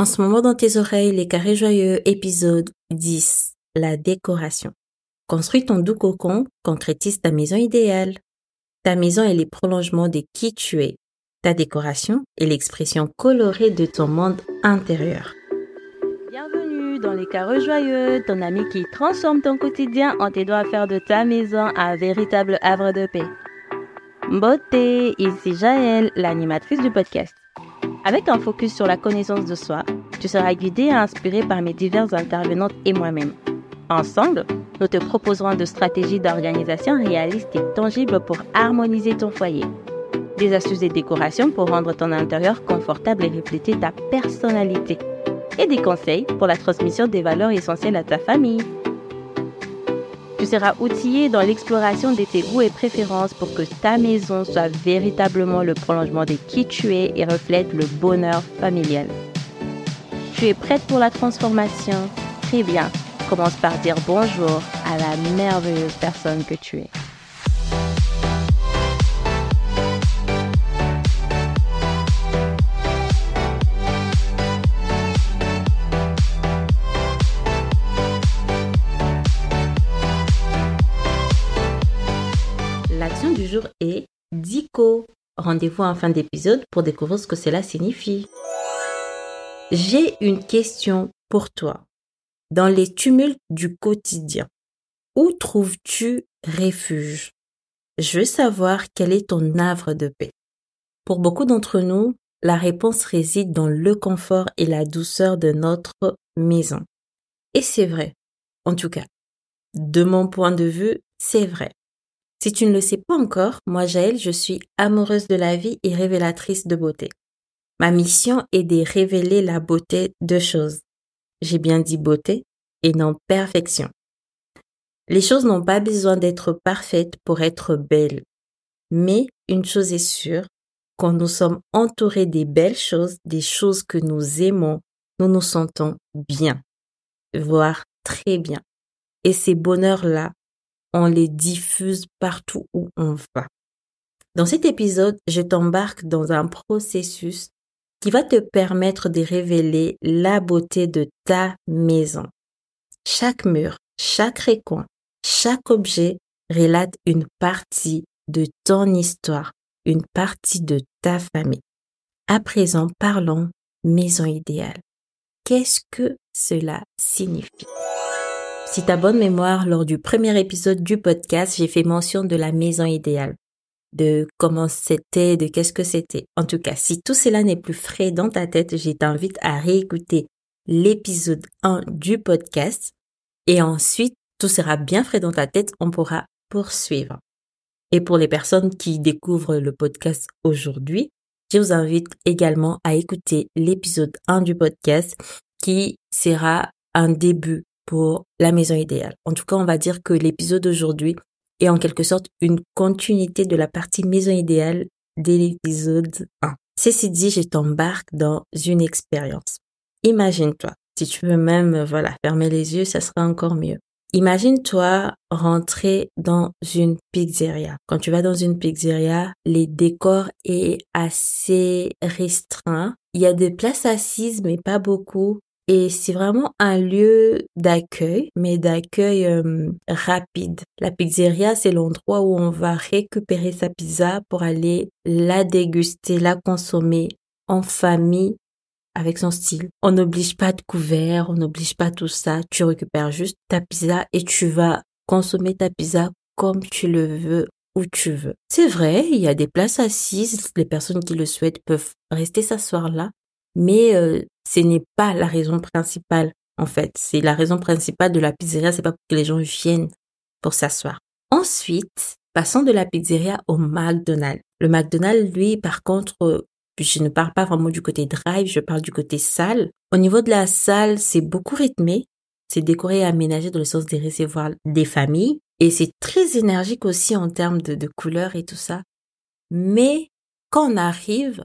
En ce moment dans tes oreilles, les carrés joyeux, épisode 10, la décoration. Construis ton doux cocon, concrétise ta maison idéale. Ta maison est les prolongements de qui tu es. Ta décoration est l'expression colorée de ton monde intérieur. Bienvenue dans les carrés joyeux, ton ami qui transforme ton quotidien en t'aidant à faire de ta maison un véritable havre de paix. Beauté, ici Jaël, l'animatrice du podcast. Avec un focus sur la connaissance de soi, tu seras guidé et inspiré par mes diverses intervenantes et moi-même. Ensemble, nous te proposerons de stratégies d'organisation réalistes et tangibles pour harmoniser ton foyer. Des astuces et décorations pour rendre ton intérieur confortable et refléter ta personnalité. Et des conseils pour la transmission des valeurs essentielles à ta famille. Tu seras outillé dans l'exploration de tes goûts et préférences pour que ta maison soit véritablement le prolongement de qui tu es et reflète le bonheur familial. Tu es prête pour la transformation? Très bien. Commence par dire bonjour à la merveilleuse personne que tu es. Rendez-vous en fin d'épisode pour découvrir ce que cela signifie. J'ai une question pour toi. Dans les tumultes du quotidien, où trouves-tu refuge? Je veux savoir quel est ton havre de paix. Pour beaucoup d'entre nous, la réponse réside dans le confort et la douceur de notre maison. Et c'est vrai. En tout cas, de mon point de vue, c'est vrai. Si tu ne le sais pas encore, moi Jaël, je suis amoureuse de la vie et révélatrice de beauté. Ma mission est de révéler la beauté de choses. J'ai bien dit beauté et non perfection. Les choses n'ont pas besoin d'être parfaites pour être belles. Mais une chose est sûre, quand nous sommes entourés des belles choses, des choses que nous aimons, nous nous sentons bien, voire très bien. Et ces bonheurs-là, on les diffuse partout où on va. Dans cet épisode, je t'embarque dans un processus qui va te permettre de révéler la beauté de ta maison. Chaque mur, chaque recoin, chaque objet relate une partie de ton histoire, une partie de ta famille. À présent, parlons maison idéale. Qu'est-ce que cela signifie? Si ta bonne mémoire, lors du premier épisode du podcast, j'ai fait mention de la maison idéale, de comment c'était, de qu'est-ce que c'était. En tout cas, si tout cela n'est plus frais dans ta tête, je t'invite à réécouter l'épisode 1 du podcast et ensuite, tout sera bien frais dans ta tête, on pourra poursuivre. Et pour les personnes qui découvrent le podcast aujourd'hui, je vous invite également à écouter l'épisode 1 du podcast qui sera un début pour la maison idéale. En tout cas, on va dire que l'épisode d'aujourd'hui est en quelque sorte une continuité de la partie maison idéale de l'épisode 1. Ceci dit, je t'embarque dans une expérience. Imagine-toi, si tu veux même, voilà, fermer les yeux, ça sera encore mieux. Imagine-toi rentrer dans une pizzeria. Quand tu vas dans une pizzeria, les décors est assez restreint. Il y a des places assises, mais pas beaucoup. Et c'est vraiment un lieu d'accueil, mais d'accueil euh, rapide. La pizzeria, c'est l'endroit où on va récupérer sa pizza pour aller la déguster, la consommer en famille avec son style. On n'oblige pas de couvert, on n'oblige pas tout ça. Tu récupères juste ta pizza et tu vas consommer ta pizza comme tu le veux, où tu veux. C'est vrai, il y a des places assises. Les personnes qui le souhaitent peuvent rester s'asseoir là mais euh, ce n'est pas la raison principale en fait. C'est la raison principale de la pizzeria, c'est pas pour que les gens viennent pour s'asseoir. Ensuite, passons de la pizzeria au McDonald's. Le McDonald's, lui, par contre, euh, je ne parle pas vraiment du côté drive, je parle du côté salle. Au niveau de la salle, c'est beaucoup rythmé. C'est décoré et aménagé dans le sens des recevoir des familles. Et c'est très énergique aussi en termes de, de couleurs et tout ça. Mais quand on arrive,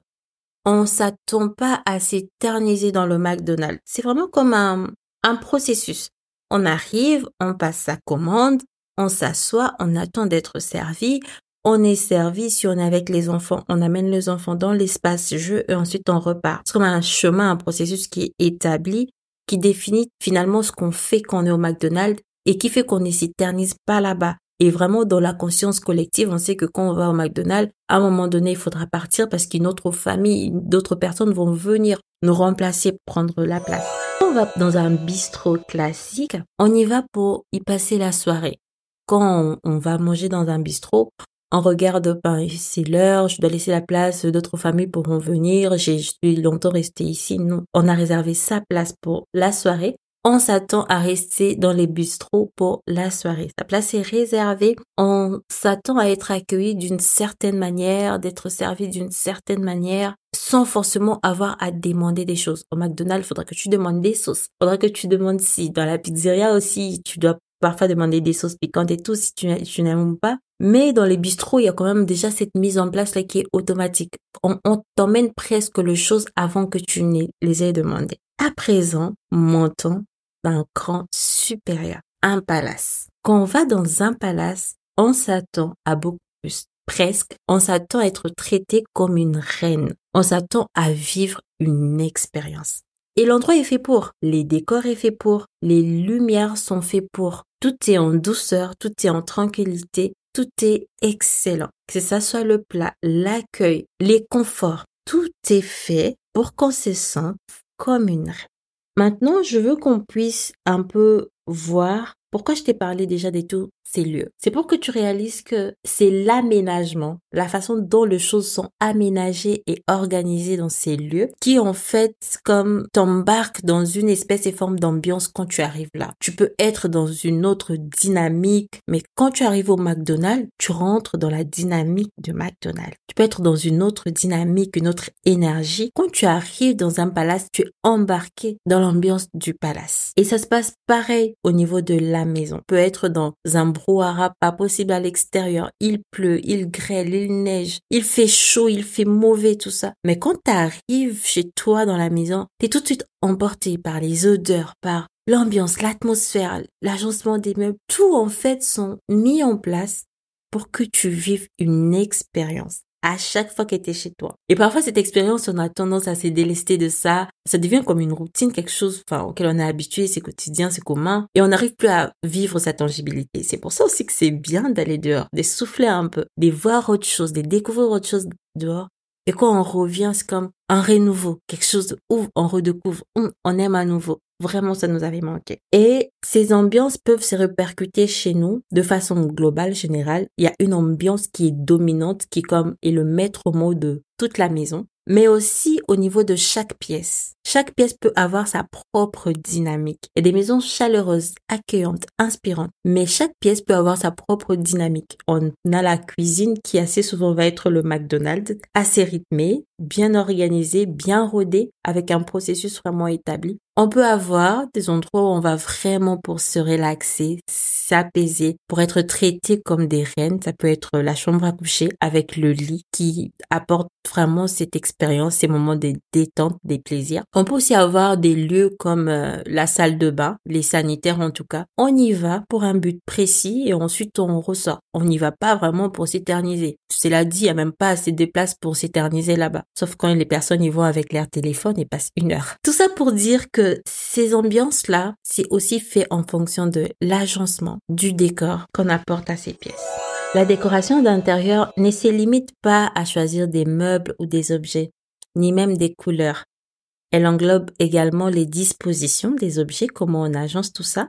on s'attend pas à s'éterniser dans le McDonald's. C'est vraiment comme un, un processus. On arrive, on passe sa commande, on s'assoit, on attend d'être servi, on est servi, si on est avec les enfants, on amène les enfants dans l'espace jeu et ensuite on repart. C'est comme un chemin, un processus qui est établi, qui définit finalement ce qu'on fait quand on est au McDonald's et qui fait qu'on ne s'éternise pas là-bas. Et vraiment, dans la conscience collective, on sait que quand on va au McDonald's, à un moment donné, il faudra partir parce qu'une autre famille, d'autres personnes vont venir nous remplacer, prendre la place. On va dans un bistrot classique, on y va pour y passer la soirée. Quand on, va manger dans un bistrot, on regarde, ben, c'est l'heure, je dois laisser la place, d'autres familles pourront venir, je suis longtemps resté ici. Non, on a réservé sa place pour la soirée on s'attend à rester dans les bistrots pour la soirée. Sa place est réservée. On s'attend à être accueilli d'une certaine manière, d'être servi d'une certaine manière, sans forcément avoir à demander des choses. Au McDonald's, faudra que tu demandes des sauces. Faudra que tu demandes si dans la pizzeria aussi, tu dois parfois demander des sauces piquantes et tout si tu, n'aimes pas. Mais dans les bistrots, il y a quand même déjà cette mise en place là qui est automatique. On, t'emmène presque le chose avant que tu ne les aies demandées. À présent, montons un cran supérieur, un palace. Quand on va dans un palace, on s'attend à beaucoup plus. Presque, on s'attend à être traité comme une reine. On s'attend à vivre une expérience. Et l'endroit est fait pour. Les décors est fait pour. Les lumières sont faites pour. Tout est en douceur, tout est en tranquillité, tout est excellent. Que ce soit le plat, l'accueil, les conforts, tout est fait pour qu'on se sente comme une reine. Maintenant, je veux qu'on puisse un peu voir pourquoi je t'ai parlé déjà de tous ces lieux C'est pour que tu réalises que c'est l'aménagement, la façon dont les choses sont aménagées et organisées dans ces lieux qui en fait comme t'embarque dans une espèce et forme d'ambiance quand tu arrives là. Tu peux être dans une autre dynamique, mais quand tu arrives au McDonald's, tu rentres dans la dynamique de McDonald's. Tu peux être dans une autre dynamique, une autre énergie. Quand tu arrives dans un palace, tu es embarqué dans l'ambiance du palace. Et ça se passe pareil au niveau de la maison. peut être dans un brouhaha pas possible à l'extérieur. Il pleut, il grêle, il neige, il fait chaud, il fait mauvais, tout ça. Mais quand tu arrives chez toi dans la maison, tu es tout de suite emporté par les odeurs, par l'ambiance, l'atmosphère, l'agencement des meubles. Tout en fait sont mis en place pour que tu vives une expérience à chaque fois qu'elle était chez toi. Et parfois, cette expérience, on a tendance à se délester de ça. Ça devient comme une routine, quelque chose enfin, auquel on est habitué, c'est quotidien, c'est commun. Et on n'arrive plus à vivre sa tangibilité. C'est pour ça aussi que c'est bien d'aller dehors, de souffler un peu, de voir autre chose, de découvrir autre chose dehors. Et quand on revient, c'est comme un renouveau, quelque chose où on redécouvre, on aime à nouveau. Vraiment, ça nous avait manqué. Et ces ambiances peuvent se répercuter chez nous de façon globale, générale. Il y a une ambiance qui est dominante, qui comme est le maître mot de toute la maison mais aussi au niveau de chaque pièce. Chaque pièce peut avoir sa propre dynamique. A des maisons chaleureuses, accueillantes, inspirantes, mais chaque pièce peut avoir sa propre dynamique. On a la cuisine qui assez souvent va être le McDonald's, assez rythmé, bien organisé, bien rodé, avec un processus vraiment établi. On peut avoir des endroits où on va vraiment pour se relaxer, s'apaiser, pour être traité comme des reines. Ça peut être la chambre à coucher avec le lit qui apporte vraiment cette expérience, ces moments de détente, des plaisirs. On peut aussi avoir des lieux comme euh, la salle de bain, les sanitaires en tout cas. On y va pour un but précis et ensuite on ressort. On n'y va pas vraiment pour s'éterniser. Cela dit, il n'y a même pas assez de place pour s'éterniser là-bas. Sauf quand les personnes y vont avec leur téléphone et passent une heure. Tout ça pour dire que ces ambiances-là, c'est aussi fait en fonction de l'agencement, du décor qu'on apporte à ces pièces. La décoration d'intérieur ne se limite pas à choisir des meubles ou des objets, ni même des couleurs. Elle englobe également les dispositions des objets, comment on agence tout ça,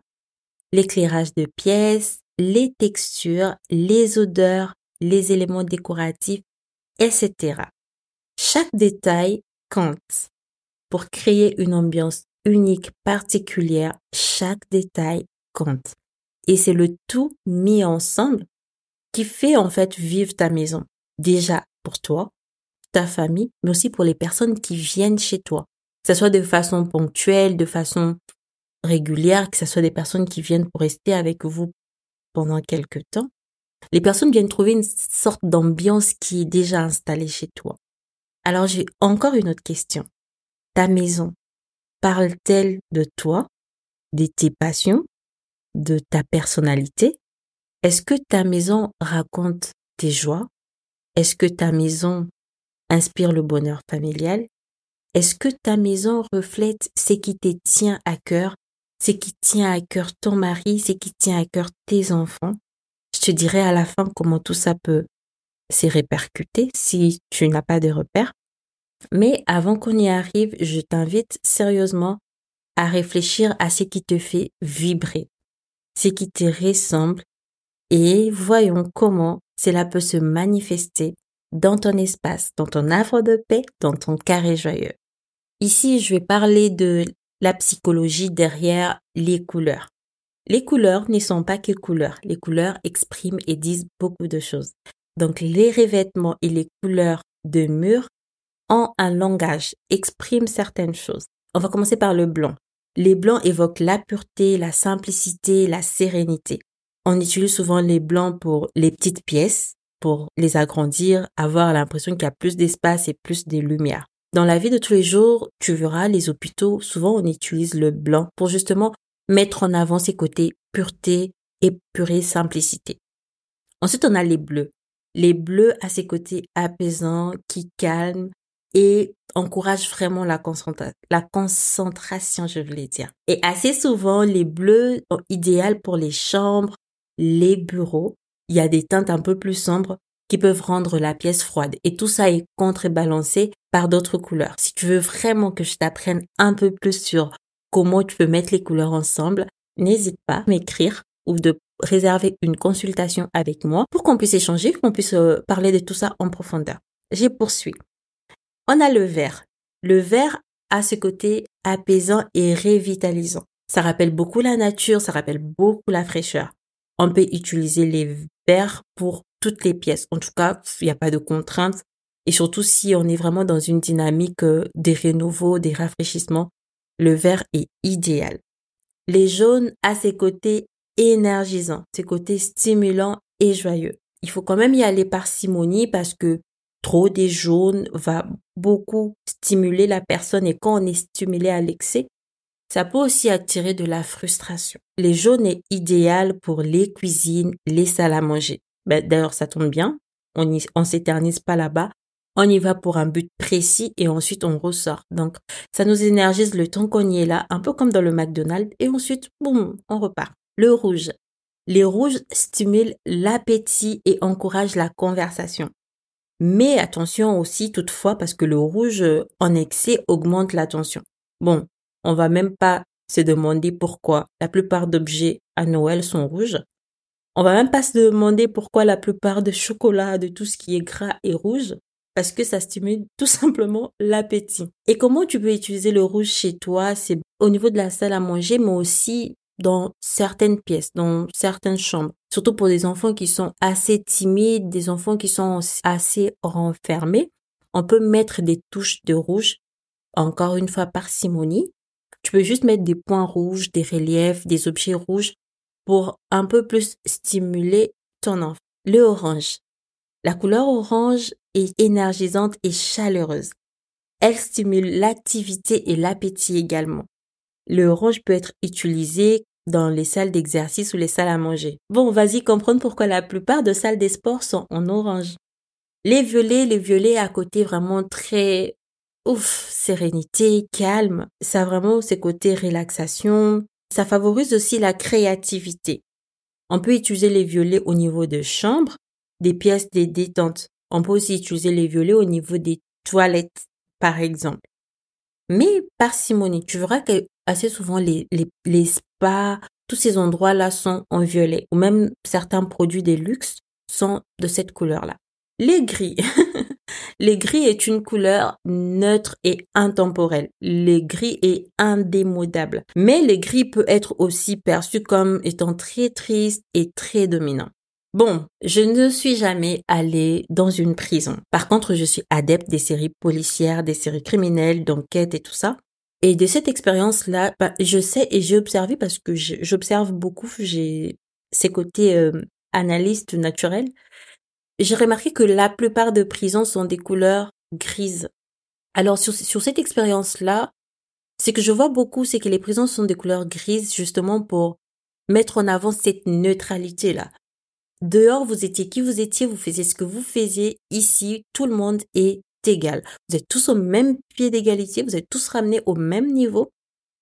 l'éclairage de pièces, les textures, les odeurs, les éléments décoratifs, etc. Chaque détail compte. Pour créer une ambiance unique, particulière, chaque détail compte. Et c'est le tout mis ensemble qui fait en fait vivre ta maison. Déjà pour toi, ta famille, mais aussi pour les personnes qui viennent chez toi. Que ce soit de façon ponctuelle, de façon régulière, que ce soit des personnes qui viennent pour rester avec vous pendant quelques temps. Les personnes viennent trouver une sorte d'ambiance qui est déjà installée chez toi. Alors j'ai encore une autre question. Ta maison parle-t-elle de toi, de tes passions, de ta personnalité? Est-ce que ta maison raconte tes joies? Est-ce que ta maison inspire le bonheur familial? Est-ce que ta maison reflète ce qui te tient à cœur, ce qui tient à cœur ton mari, ce qui tient à cœur tes enfants? Je te dirai à la fin comment tout ça peut s'y répercuter si tu n'as pas de repères. Mais avant qu'on y arrive, je t'invite sérieusement à réfléchir à ce qui te fait vibrer, ce qui te ressemble et voyons comment cela peut se manifester dans ton espace, dans ton havre de paix, dans ton carré joyeux. Ici, je vais parler de la psychologie derrière les couleurs. Les couleurs ne sont pas que couleurs. Les couleurs expriment et disent beaucoup de choses. Donc, les revêtements et les couleurs de mur ont un langage, expriment certaines choses. On va commencer par le blanc. Les blancs évoquent la pureté, la simplicité, la sérénité. On utilise souvent les blancs pour les petites pièces, pour les agrandir, avoir l'impression qu'il y a plus d'espace et plus de lumière. Dans la vie de tous les jours, tu verras les hôpitaux, souvent on utilise le blanc pour justement mettre en avant ses côtés pureté, épurée, simplicité. Ensuite, on a les bleus. Les bleus à ses côtés apaisants, qui calment et encouragent vraiment la, concentration, je voulais dire. Et assez souvent, les bleus sont idéaux pour les chambres, les bureaux, il y a des teintes un peu plus sombres qui peuvent rendre la pièce froide. Et tout ça est contrebalancé par d'autres couleurs. Si tu veux vraiment que je t'apprenne un peu plus sur comment tu peux mettre les couleurs ensemble, n'hésite pas à m'écrire ou de réserver une consultation avec moi pour qu'on puisse échanger, qu'on puisse euh, parler de tout ça en profondeur. J'ai poursuis. On a le vert. Le vert a ce côté apaisant et revitalisant. Ça rappelle beaucoup la nature, ça rappelle beaucoup la fraîcheur. On peut utiliser les verts pour toutes les pièces. En tout cas, il n'y a pas de contraintes. Et surtout si on est vraiment dans une dynamique euh, des renouveaux, des rafraîchissements, le vert est idéal. Les jaunes à ses côtés énergisants, ses côtés stimulants et joyeux. Il faut quand même y aller par simonie parce que trop des jaunes va beaucoup stimuler la personne et quand on est stimulé à l'excès, ça peut aussi attirer de la frustration. Les jaunes est idéal pour les cuisines, les salles à manger. Ben, D'ailleurs, ça tombe bien. On s'éternise pas là-bas. On y va pour un but précis et ensuite on ressort. Donc, ça nous énergise le temps qu'on y est là, un peu comme dans le McDonald's et ensuite, boum, on repart. Le rouge. Les rouges stimulent l'appétit et encouragent la conversation. Mais attention aussi toutefois parce que le rouge en excès augmente l'attention. Bon, on va même pas se demander pourquoi la plupart d'objets à Noël sont rouges. On va même pas se demander pourquoi la plupart de chocolat, de tout ce qui est gras est rouge. Parce que ça stimule tout simplement l'appétit. Et comment tu peux utiliser le rouge chez toi? C'est au niveau de la salle à manger, mais aussi dans certaines pièces, dans certaines chambres. Surtout pour des enfants qui sont assez timides, des enfants qui sont assez renfermés. On peut mettre des touches de rouge, encore une fois parcimonie, tu peux juste mettre des points rouges, des reliefs, des objets rouges pour un peu plus stimuler ton enfant. Le orange. La couleur orange est énergisante et chaleureuse. Elle stimule l'activité et l'appétit également. Le orange peut être utilisé dans les salles d'exercice ou les salles à manger. Bon, vas-y comprendre pourquoi la plupart de salles des sports sont en orange. Les violets, les violets à côté vraiment très ouf, sérénité, calme. Ça a vraiment ses côtés relaxation. Ça favorise aussi la créativité. On peut utiliser les violets au niveau de chambres, des pièces des détentes. On peut aussi utiliser les violets au niveau des toilettes, par exemple. Mais parcimonie, tu verras que assez souvent les, les, les spas, tous ces endroits-là sont en violet, ou même certains produits des luxe sont de cette couleur-là. Les gris. Les gris est une couleur neutre et intemporelle. Les gris est indémodable. Mais les gris peut être aussi perçu comme étant très triste et très dominant. Bon, je ne suis jamais allée dans une prison. Par contre, je suis adepte des séries policières, des séries criminelles, d'enquête et tout ça. Et de cette expérience-là, bah, je sais et j'ai observé parce que j'observe beaucoup, j'ai ces côtés euh, analystes naturels j'ai remarqué que la plupart de prisons sont des couleurs grises. Alors sur, sur cette expérience-là, ce que je vois beaucoup, c'est que les prisons sont des couleurs grises justement pour mettre en avant cette neutralité-là. Dehors, vous étiez qui vous étiez, vous faisiez ce que vous faisiez. Ici, tout le monde est égal. Vous êtes tous au même pied d'égalité, vous êtes tous ramenés au même niveau.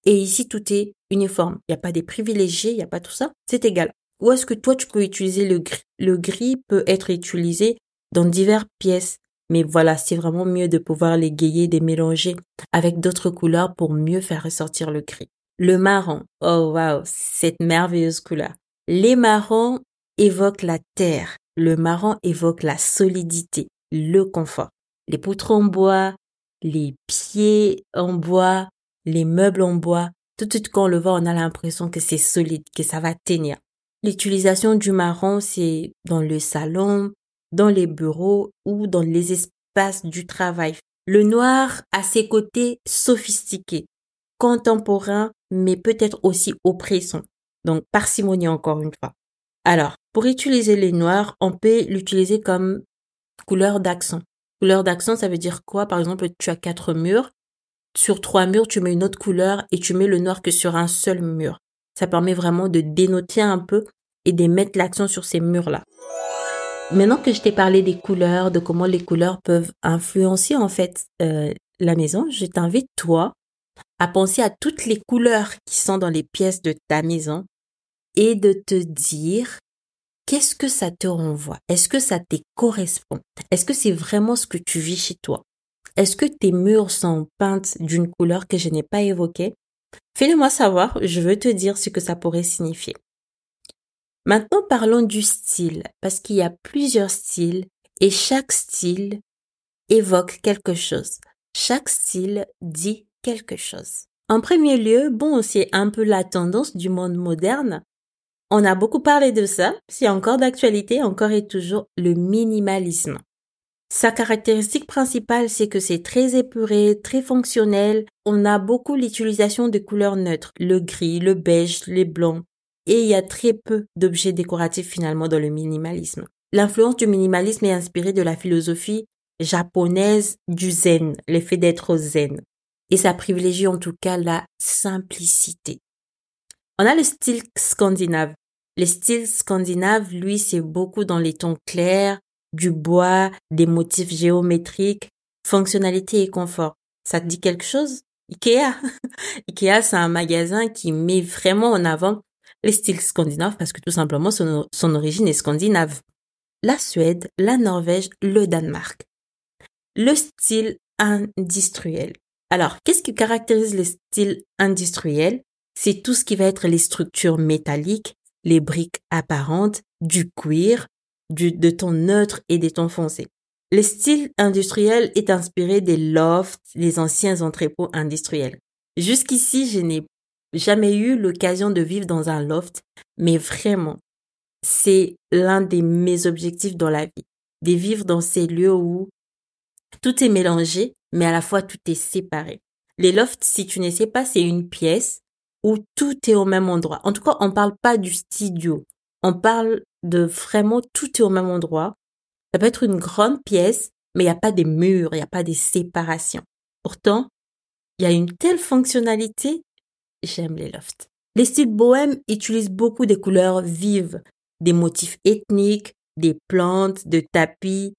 Et ici, tout est uniforme. Il n'y a pas des privilégiés, il n'y a pas tout ça. C'est égal. Ou est-ce que toi, tu peux utiliser le gris? Le gris peut être utilisé dans diverses pièces. Mais voilà, c'est vraiment mieux de pouvoir les gayer, les mélanger avec d'autres couleurs pour mieux faire ressortir le gris. Le marron. Oh wow, cette merveilleuse couleur. Les marrons évoquent la terre. Le marron évoque la solidité, le confort. Les poutres en bois, les pieds en bois, les meubles en bois. Tout de suite quand on le voit, on a l'impression que c'est solide, que ça va tenir. L'utilisation du marron, c'est dans le salon, dans les bureaux ou dans les espaces du travail. Le noir a ses côtés sophistiqués, contemporains, mais peut-être aussi oppressants. Donc parcimonie encore une fois. Alors, pour utiliser les noirs, on peut l'utiliser comme couleur d'accent. Couleur d'accent, ça veut dire quoi? Par exemple, tu as quatre murs. Sur trois murs, tu mets une autre couleur et tu mets le noir que sur un seul mur. Ça permet vraiment de dénoter un peu et de mettre l'accent sur ces murs-là. Maintenant que je t'ai parlé des couleurs, de comment les couleurs peuvent influencer en fait euh, la maison, je t'invite toi à penser à toutes les couleurs qui sont dans les pièces de ta maison et de te dire qu'est-ce que ça te renvoie? Est-ce que ça te correspond? Est-ce que c'est vraiment ce que tu vis chez toi? Est-ce que tes murs sont peintes d'une couleur que je n'ai pas évoquée? Fais-le moi savoir, je veux te dire ce que ça pourrait signifier. Maintenant, parlons du style, parce qu'il y a plusieurs styles et chaque style évoque quelque chose. Chaque style dit quelque chose. En premier lieu, bon, c'est un peu la tendance du monde moderne. On a beaucoup parlé de ça, c'est encore d'actualité, encore et toujours le minimalisme. Sa caractéristique principale, c'est que c'est très épuré, très fonctionnel. On a beaucoup l'utilisation de couleurs neutres, le gris, le beige, les blancs et il y a très peu d'objets décoratifs finalement dans le minimalisme. L'influence du minimalisme est inspirée de la philosophie japonaise du zen, l'effet d'être zen. Et ça privilégie en tout cas la simplicité. On a le style scandinave. Le style scandinave, lui, c'est beaucoup dans les tons clairs, du bois, des motifs géométriques, fonctionnalité et confort. Ça te dit quelque chose? Ikea. Ikea, c'est un magasin qui met vraiment en avant les styles scandinaves parce que tout simplement son, son origine est scandinave. La Suède, la Norvège, le Danemark. Le style industriel. Alors, qu'est-ce qui caractérise le style industriel? C'est tout ce qui va être les structures métalliques, les briques apparentes, du cuir, du, de ton neutre et des tons foncés. Le style industriel est inspiré des lofts, les anciens entrepôts industriels. Jusqu'ici, je n'ai jamais eu l'occasion de vivre dans un loft, mais vraiment, c'est l'un de mes objectifs dans la vie, de vivre dans ces lieux où tout est mélangé, mais à la fois tout est séparé. Les lofts, si tu ne sais pas, c'est une pièce où tout est au même endroit. En tout cas, on parle pas du studio. On parle de vraiment tout est au même endroit. Ça peut être une grande pièce, mais il n'y a pas des murs, il n'y a pas des séparations. Pourtant, il y a une telle fonctionnalité j'aime les lofts. Les styles bohèmes utilisent beaucoup des couleurs vives, des motifs ethniques, des plantes, de tapis,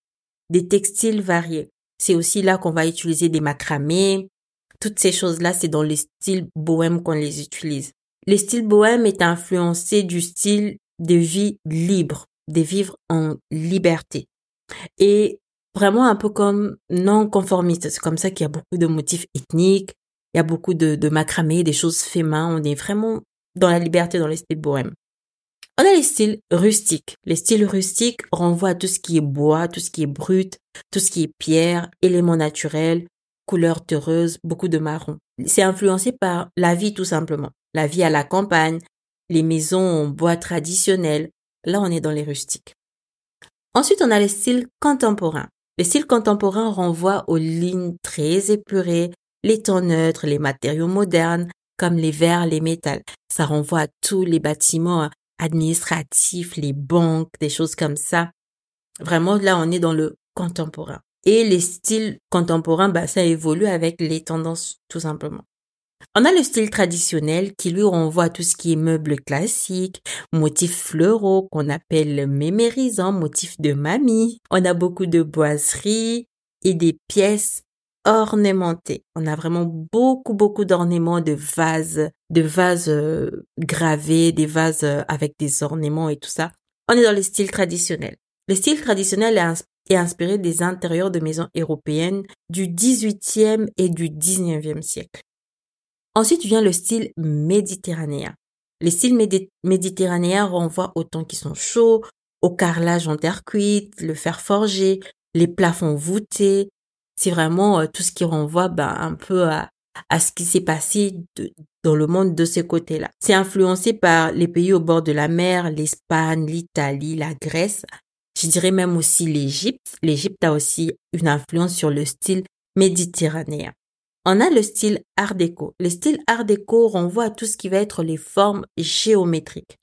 des textiles variés. C'est aussi là qu'on va utiliser des macramés. Toutes ces choses-là, c'est dans les styles bohèmes qu'on les utilise. Le style bohème est influencé du style de vie libre, de vivre en liberté. Et vraiment un peu comme non conformiste. C'est comme ça qu'il y a beaucoup de motifs ethniques, il y a beaucoup de, macramé, des choses fait main. On est vraiment dans la liberté dans les styles bohèmes. On a les styles rustiques. Les styles rustiques renvoient à tout ce qui est bois, tout ce qui est brut, tout ce qui est pierre, éléments naturels, couleurs terreuses, beaucoup de marron. C'est influencé par la vie tout simplement. La vie à la campagne, les maisons en bois traditionnels. Là, on est dans les rustiques. Ensuite, on a les styles contemporains. Les styles contemporains renvoient aux lignes très épurées, les tons neutres, les matériaux modernes, comme les verres, les métals. Ça renvoie à tous les bâtiments administratifs, les banques, des choses comme ça. Vraiment, là, on est dans le contemporain. Et les styles contemporains, bah, ça évolue avec les tendances, tout simplement. On a le style traditionnel qui lui renvoie à tout ce qui est meubles classiques, motifs floraux qu'on appelle mémérisants, motifs de mamie. On a beaucoup de boiseries et des pièces ornementées. On a vraiment beaucoup, beaucoup d'ornements, de vases, de vases euh, gravés, des vases euh, avec des ornements et tout ça. On est dans le style traditionnel. Le style traditionnel est, inspiré des intérieurs de maisons européennes du 18e et du 19e siècle. Ensuite vient le style méditerranéen. Les styles méditerranéens renvoient aux temps qui sont chauds, au carrelage en terre cuite, le fer forgé, les plafonds voûtés. C'est vraiment euh, tout ce qui renvoie ben, un peu à, à ce qui s'est passé dans le monde de ces côtés-là. C'est influencé par les pays au bord de la mer, l'Espagne, l'Italie, la Grèce. Je dirais même aussi l'Égypte. L'Égypte a aussi une influence sur le style méditerranéen. On a le style art déco. Le style art déco renvoie à tout ce qui va être les formes géométriques,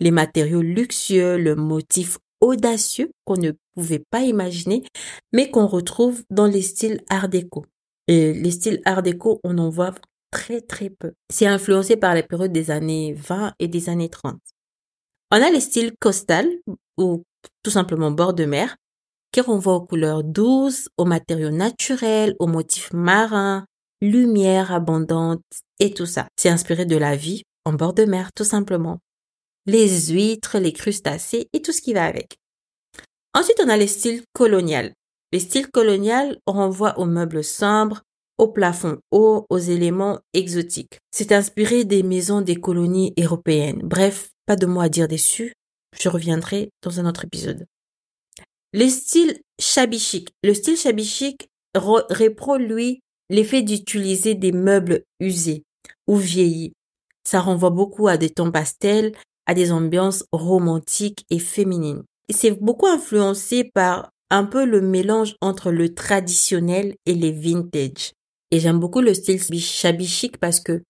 les matériaux luxueux, le motif audacieux qu'on ne pouvait pas imaginer, mais qu'on retrouve dans les styles art déco. Et les styles art déco, on en voit très très peu. C'est influencé par la période des années 20 et des années 30. On a les styles costal ou tout simplement bord de mer qui renvoient aux couleurs douces, aux matériaux naturels, aux motifs marins, lumière abondante et tout ça. C'est inspiré de la vie en bord de mer, tout simplement. Les huîtres, les crustacés et tout ce qui va avec. Ensuite, on a les styles colonial. Les styles colonial renvoient aux meubles sombres, aux plafonds hauts, aux éléments exotiques. C'est inspiré des maisons des colonies européennes. Bref, pas de mots à dire dessus. Je reviendrai dans un autre épisode. Les styles shabby. Le style shabby chic reprend, lui, l'effet d'utiliser des meubles usés ou vieillis. Ça renvoie beaucoup à des tons pastels, à des ambiances romantiques et féminines. C'est beaucoup influencé par un peu le mélange entre le traditionnel et les vintage. Et j'aime beaucoup le style shabby parce que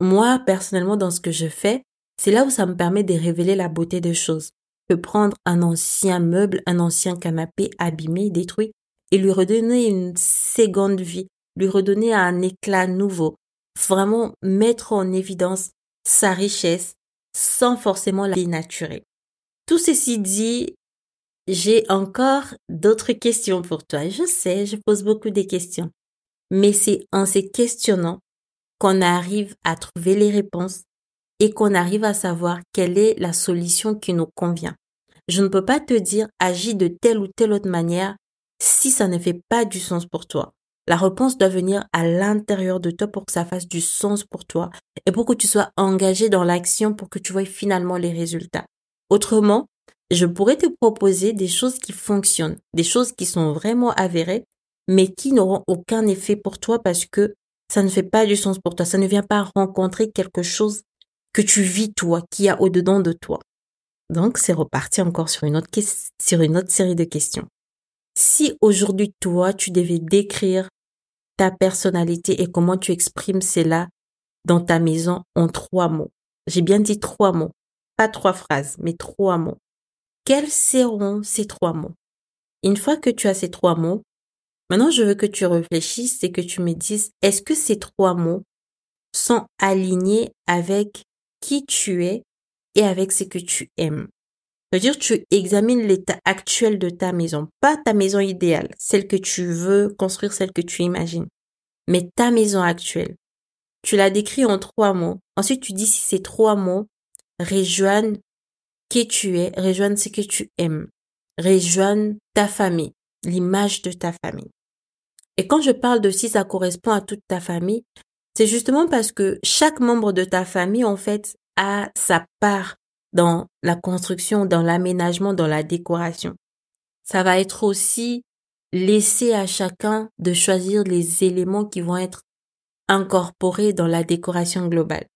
moi, personnellement, dans ce que je fais, c'est là où ça me permet de révéler la beauté des choses. Je peux prendre un ancien meuble, un ancien canapé abîmé, détruit, et lui redonner une seconde vie lui redonner un éclat nouveau, vraiment mettre en évidence sa richesse sans forcément la dénaturer. Tout ceci dit, j'ai encore d'autres questions pour toi. Je sais, je pose beaucoup de questions. Mais c'est en se questionnant qu'on arrive à trouver les réponses et qu'on arrive à savoir quelle est la solution qui nous convient. Je ne peux pas te dire agis de telle ou telle autre manière si ça ne fait pas du sens pour toi. La réponse doit venir à l'intérieur de toi pour que ça fasse du sens pour toi et pour que tu sois engagé dans l'action pour que tu vois finalement les résultats. Autrement, je pourrais te proposer des choses qui fonctionnent, des choses qui sont vraiment avérées, mais qui n'auront aucun effet pour toi parce que ça ne fait pas du sens pour toi. Ça ne vient pas rencontrer quelque chose que tu vis toi, qui a au-dedans de toi. Donc, c'est reparti encore sur une autre, sur une autre série de questions. Si aujourd'hui, toi, tu devais décrire ta personnalité et comment tu exprimes cela dans ta maison en trois mots. J'ai bien dit trois mots, pas trois phrases, mais trois mots. Quels seront ces trois mots? Une fois que tu as ces trois mots, maintenant je veux que tu réfléchisses et que tu me dises, est-ce que ces trois mots sont alignés avec qui tu es et avec ce que tu aimes c'est-à-dire, tu examines l'état actuel de ta maison, pas ta maison idéale, celle que tu veux construire, celle que tu imagines, mais ta maison actuelle. Tu la décris en trois mots. Ensuite, tu dis si ces trois mots rejoignent qui tu es, rejoignent ce que tu aimes, rejoignent ta famille, l'image de ta famille. Et quand je parle de si ça correspond à toute ta famille, c'est justement parce que chaque membre de ta famille, en fait, a sa part dans la construction, dans l'aménagement, dans la décoration. Ça va être aussi laisser à chacun de choisir les éléments qui vont être incorporés dans la décoration globale.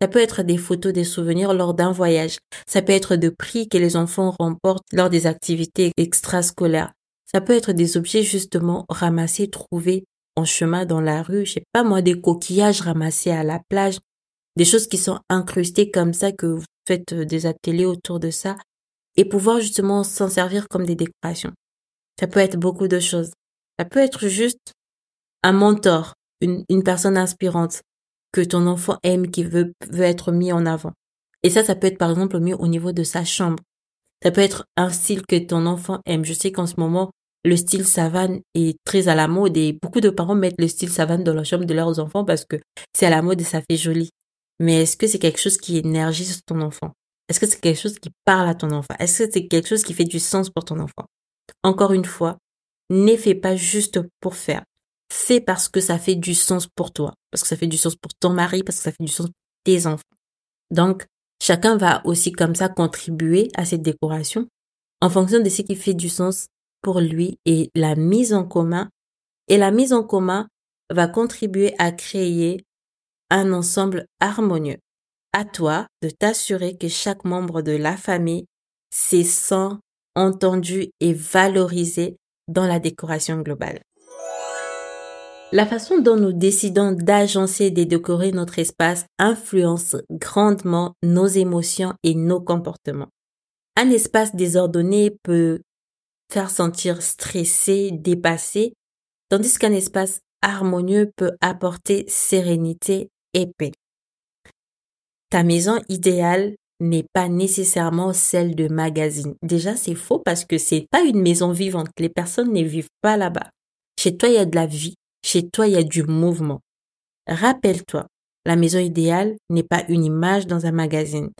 Ça peut être des photos, des souvenirs lors d'un voyage. Ça peut être de prix que les enfants remportent lors des activités extrascolaires. Ça peut être des objets justement ramassés, trouvés en chemin dans la rue. Je sais pas moi, des coquillages ramassés à la plage. Des choses qui sont incrustées comme ça que faites euh, des ateliers autour de ça et pouvoir justement s'en servir comme des décorations. Ça peut être beaucoup de choses. Ça peut être juste un mentor, une, personne inspirante, que ton enfant aime, qui veut, veut être mis en avant. Et ça, ça peut être par exemple mieux au niveau de sa chambre. Ça peut être un style que ton enfant aime. Je sais qu'en ce moment, le style savane est très à la mode et beaucoup de parents mettent le style savane dans la chambre de leurs enfants parce que c'est à la mode et ça fait joli. Mais est-ce que c'est quelque chose qui énergise ton enfant? Est-ce que c'est quelque chose qui parle à ton enfant? Est-ce que c'est quelque chose qui fait du sens pour ton enfant? Encore une fois, ne fais pas juste pour faire. Fais parce que ça fait du sens pour toi, parce que ça fait du sens pour ton mari, parce que ça fait du sens pour tes enfants. Donc, chacun va aussi comme ça contribuer à cette décoration en fonction de ce qui fait du sens pour lui et la mise en commun. Et la mise en commun va contribuer à créer un ensemble harmonieux. À toi de t'assurer que chaque membre de la famille s'est sent entendu et valorisé dans la décoration globale. La façon dont nous décidons d'agencer et de décorer notre espace influence grandement nos émotions et nos comportements. Un espace désordonné peut faire sentir stressé, dépassé, tandis qu'un espace harmonieux peut apporter sérénité et paix. Ta maison idéale n'est pas nécessairement celle de magazine. Déjà, c'est faux parce que c'est pas une maison vivante. Les personnes ne vivent pas là-bas. Chez toi, il y a de la vie. Chez toi, il y a du mouvement. Rappelle-toi, la maison idéale n'est pas une image dans un magazine.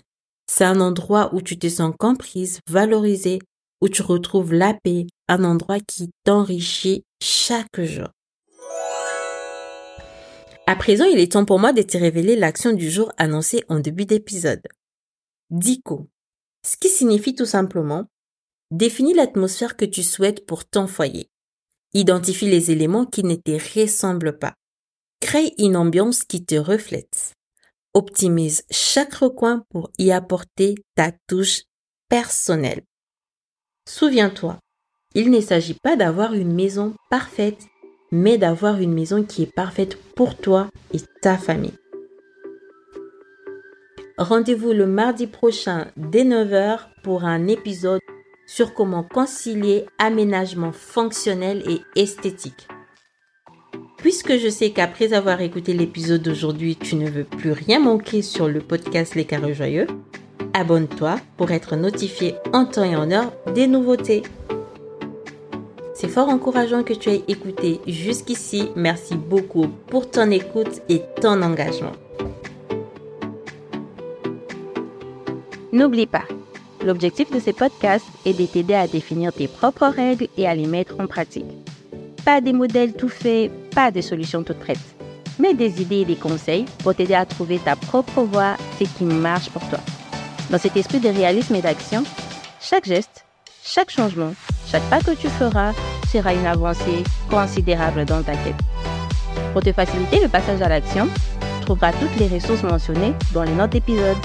C'est un endroit où tu te sens comprise, valorisée, où tu retrouves la paix, un endroit qui t'enrichit chaque jour. À présent, il est temps pour moi de te révéler l'action du jour annoncée en début d'épisode. Dico. Ce qui signifie tout simplement définis l'atmosphère que tu souhaites pour ton foyer. Identifie les éléments qui ne te ressemblent pas. Crée une ambiance qui te reflète. Optimise chaque recoin pour y apporter ta touche personnelle. Souviens-toi, il ne s'agit pas d'avoir une maison parfaite, mais d'avoir une maison qui est parfaite pour toi et ta famille. Rendez-vous le mardi prochain dès 9h pour un épisode sur comment concilier aménagement fonctionnel et esthétique. Puisque je sais qu'après avoir écouté l'épisode d'aujourd'hui, tu ne veux plus rien manquer sur le podcast Les Carrés Joyeux, abonne-toi pour être notifié en temps et en heure des nouveautés. C'est fort encourageant que tu aies écouté jusqu'ici. Merci beaucoup pour ton écoute et ton engagement. N'oublie pas, l'objectif de ces podcasts est de t'aider à définir tes propres règles et à les mettre en pratique. Pas des modèles tout faits, pas des solutions toutes prêtes, mais des idées et des conseils pour t'aider à trouver ta propre voie, ce qui marche pour toi. Dans cet esprit de réalisme et d'action, chaque geste, chaque changement, chaque pas que tu feras sera une avancée considérable dans ta quête. Pour te faciliter le passage à l'action, tu trouveras toutes les ressources mentionnées dans les notes d'épisode.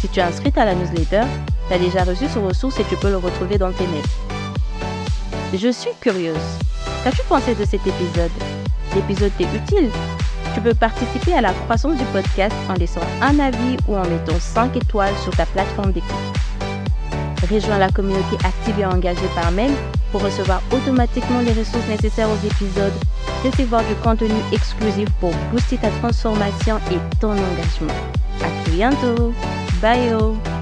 Si tu es inscrite à la newsletter, tu as déjà reçu ce ressource et tu peux le retrouver dans tes mails. Je suis curieuse. Qu'as-tu pensé de cet épisode? L'épisode t'est utile? Tu peux participer à la croissance du podcast en laissant un avis ou en mettant 5 étoiles sur ta plateforme d'écoute. Rejoins la communauté active et engagée par mail pour recevoir automatiquement les ressources nécessaires aux épisodes, recevoir du contenu exclusif pour booster ta transformation et ton engagement. À très bientôt. Bye.